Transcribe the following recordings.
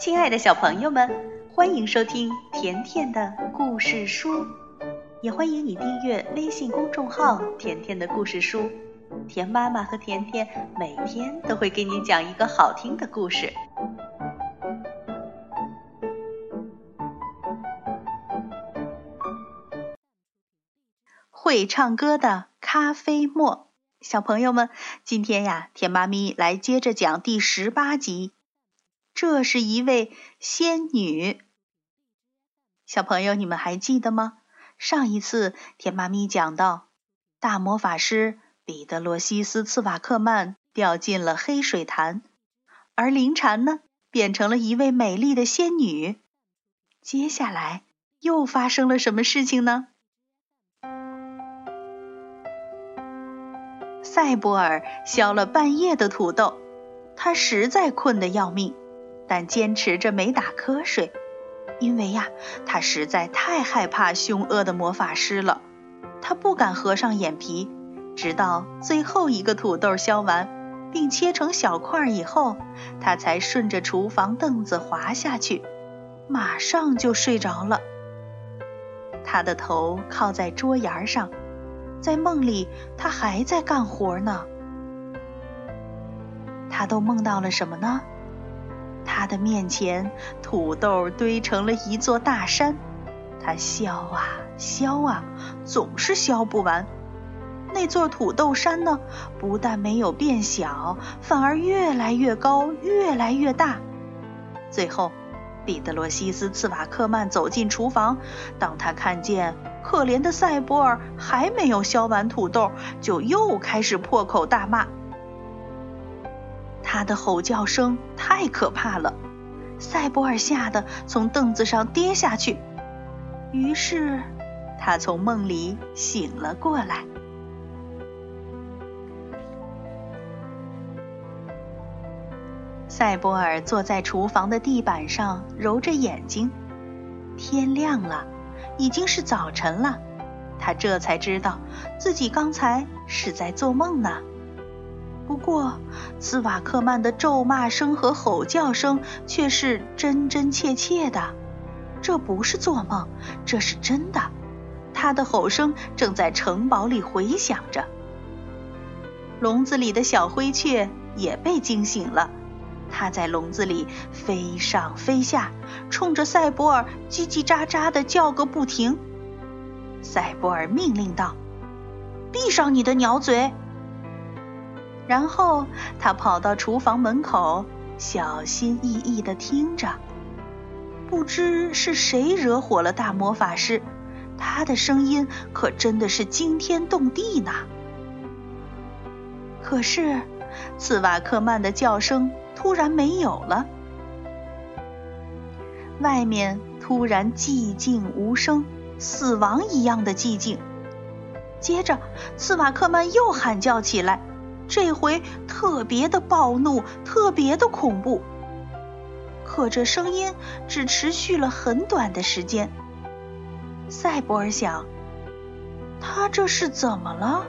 亲爱的小朋友们，欢迎收听甜甜的故事书，也欢迎你订阅微信公众号“甜甜的故事书”。甜妈妈和甜甜每天都会给你讲一个好听的故事。会唱歌的咖啡沫，小朋友们，今天呀，甜妈咪来接着讲第十八集。这是一位仙女，小朋友，你们还记得吗？上一次甜妈咪讲到，大魔法师彼得罗西斯·茨瓦克曼掉进了黑水潭，而灵蝉呢，变成了一位美丽的仙女。接下来又发生了什么事情呢？赛博尔削了半夜的土豆，他实在困得要命。但坚持着没打瞌睡，因为呀，他实在太害怕凶恶的魔法师了。他不敢合上眼皮，直到最后一个土豆削完，并切成小块以后，他才顺着厨房凳子滑下去，马上就睡着了。他的头靠在桌沿上，在梦里，他还在干活呢。他都梦到了什么呢？他的面前，土豆堆成了一座大山，他削啊削啊，总是削不完。那座土豆山呢，不但没有变小，反而越来越高，越来越大。最后，彼得罗西斯·茨瓦克曼走进厨房，当他看见可怜的赛博尔还没有削完土豆，就又开始破口大骂。他的吼叫声太可怕了，赛博尔吓得从凳子上跌下去。于是，他从梦里醒了过来。赛博尔坐在厨房的地板上，揉着眼睛。天亮了，已经是早晨了。他这才知道自己刚才是在做梦呢。不过，斯瓦克曼的咒骂声和吼叫声却是真真切切的。这不是做梦，这是真的。他的吼声正在城堡里回响着。笼子里的小灰雀也被惊醒了，它在笼子里飞上飞下，冲着赛博尔叽叽喳喳的叫个不停。赛博尔命令道：“闭上你的鸟嘴！”然后他跑到厨房门口，小心翼翼地听着。不知是谁惹火了大魔法师，他的声音可真的是惊天动地呢。可是，茨瓦克曼的叫声突然没有了，外面突然寂静无声，死亡一样的寂静。接着，茨瓦克曼又喊叫起来。这回特别的暴怒，特别的恐怖。可这声音只持续了很短的时间。赛博尔想，他这是怎么了？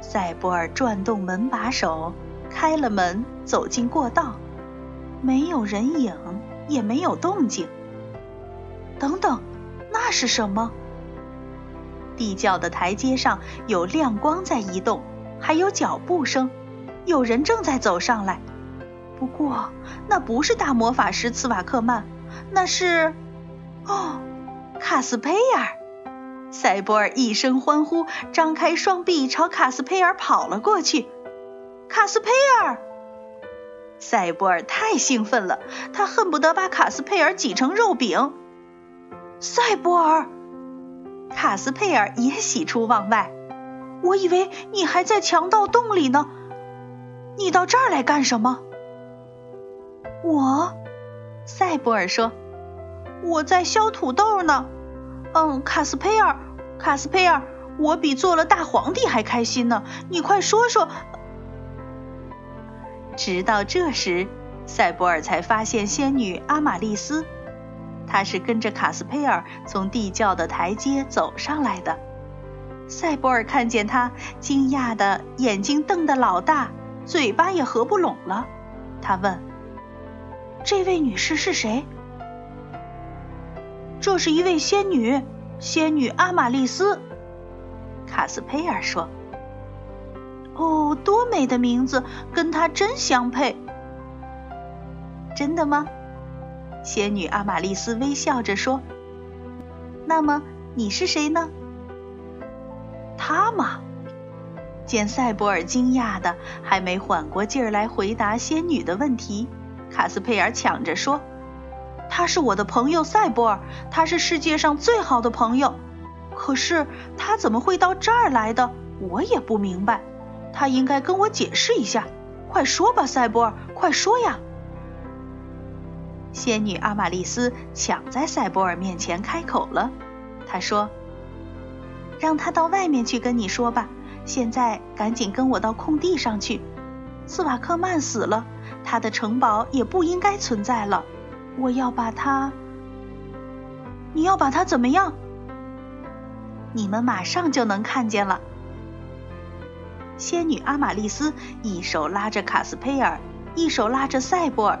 赛博尔转动门把手，开了门，走进过道，没有人影，也没有动静。等等，那是什么？地窖的台阶上有亮光在移动。还有脚步声，有人正在走上来。不过那不是大魔法师茨瓦克曼，那是……哦，卡斯佩尔！赛博尔一声欢呼，张开双臂朝卡斯佩尔跑了过去。卡斯佩尔！赛博尔太兴奋了，他恨不得把卡斯佩尔挤成肉饼。赛博尔！卡斯佩尔也喜出望外。我以为你还在强盗洞里呢，你到这儿来干什么？我，赛博尔说：“我在削土豆呢。”嗯，卡斯佩尔，卡斯佩尔，我比做了大皇帝还开心呢。你快说说。直到这时，赛博尔才发现仙女阿玛丽斯，她是跟着卡斯佩尔从地窖的台阶走上来的。赛博尔看见他，惊讶的眼睛瞪得老大，嘴巴也合不拢了。他问：“这位女士是谁？这是一位仙女，仙女阿玛丽斯。卡斯佩尔说：“哦，多美的名字，跟她真相配。”真的吗？仙女阿玛丽斯微笑着说：“那么你是谁呢？”他吗？见塞博尔惊讶的还没缓过劲儿来回答仙女的问题，卡斯佩尔抢着说：“他是我的朋友塞博尔，他是世界上最好的朋友。可是他怎么会到这儿来的？我也不明白。他应该跟我解释一下。快说吧，塞博尔，快说呀！”仙女阿玛丽斯抢在塞博尔面前开口了，她说：“让他到外面去跟你说吧。”现在赶紧跟我到空地上去。斯瓦克曼死了，他的城堡也不应该存在了。我要把他……你要把他怎么样？你们马上就能看见了。仙女阿玛丽斯一手拉着卡斯佩尔，一手拉着塞博尔，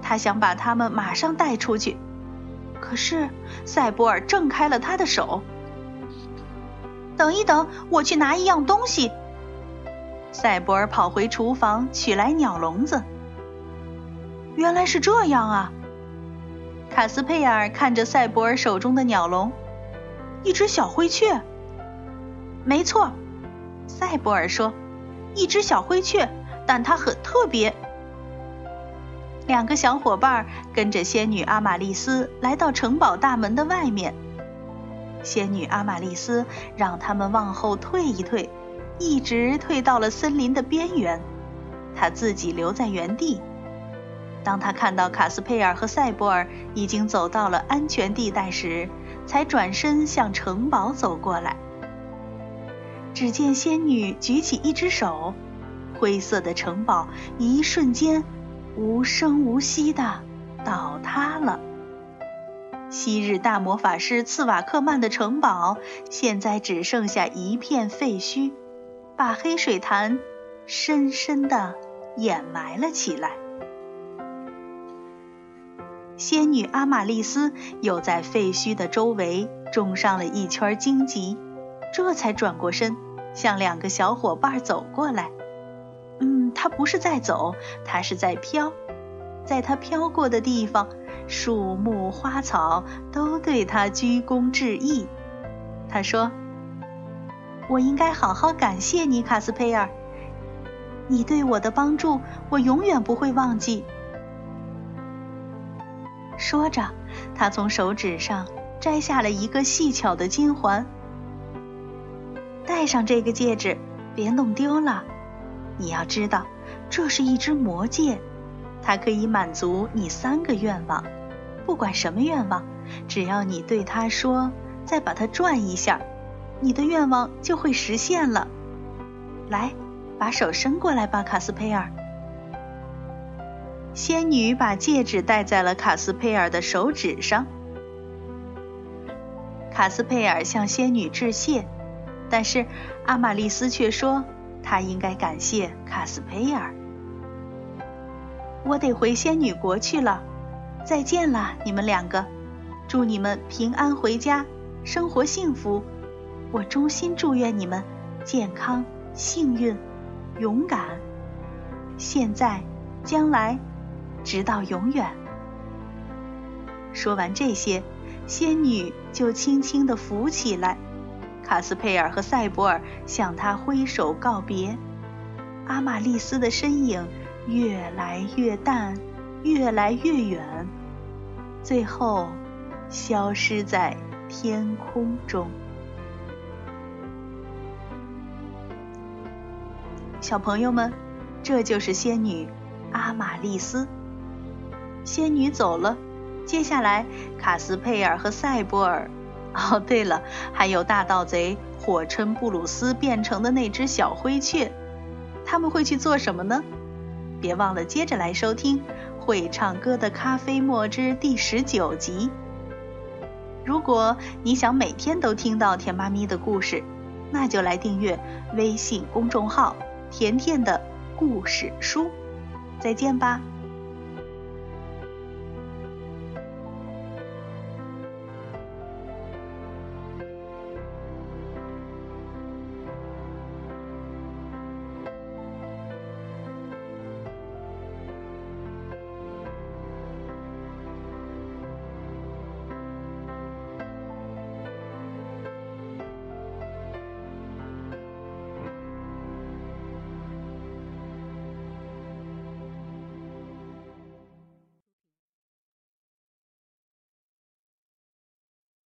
她想把他们马上带出去。可是塞博尔挣开了他的手。等一等，我去拿一样东西。赛博尔跑回厨房取来鸟笼子。原来是这样啊！卡斯佩尔看着赛博尔手中的鸟笼，一只小灰雀。没错，赛博尔说，一只小灰雀，但它很特别。两个小伙伴跟着仙女阿玛丽斯来到城堡大门的外面。仙女阿玛丽斯让他们往后退一退，一直退到了森林的边缘，她自己留在原地。当她看到卡斯佩尔和塞博尔已经走到了安全地带时，才转身向城堡走过来。只见仙女举起一只手，灰色的城堡一瞬间无声无息地倒塌了。昔日大魔法师茨瓦克曼的城堡，现在只剩下一片废墟，把黑水潭深深的掩埋了起来。仙女阿玛丽斯又在废墟的周围种上了一圈荆棘，这才转过身向两个小伙伴走过来。嗯，她不是在走，她是在飘，在她飘过的地方。树木花草都对他鞠躬致意。他说：“我应该好好感谢你，卡斯佩尔。你对我的帮助，我永远不会忘记。”说着，他从手指上摘下了一个细巧的金环。戴上这个戒指，别弄丢了。你要知道，这是一只魔戒。它可以满足你三个愿望，不管什么愿望，只要你对它说，再把它转一下，你的愿望就会实现了。来，把手伸过来吧，卡斯佩尔。仙女把戒指戴在了卡斯佩尔的手指上。卡斯佩尔向仙女致谢，但是阿玛丽斯却说，她应该感谢卡斯佩尔。我得回仙女国去了，再见了，你们两个，祝你们平安回家，生活幸福。我衷心祝愿你们健康、幸运、勇敢，现在、将来，直到永远。说完这些，仙女就轻轻地浮起来，卡斯佩尔和塞博尔向她挥手告别，阿玛丽斯的身影。越来越淡，越来越远，最后消失在天空中。小朋友们，这就是仙女阿玛丽斯。仙女走了，接下来卡斯佩尔和塞博尔，哦，对了，还有大盗贼火琛布鲁斯变成的那只小灰雀，他们会去做什么呢？别忘了接着来收听《会唱歌的咖啡墨汁第十九集。如果你想每天都听到甜妈咪的故事，那就来订阅微信公众号“甜甜的故事书”。再见吧。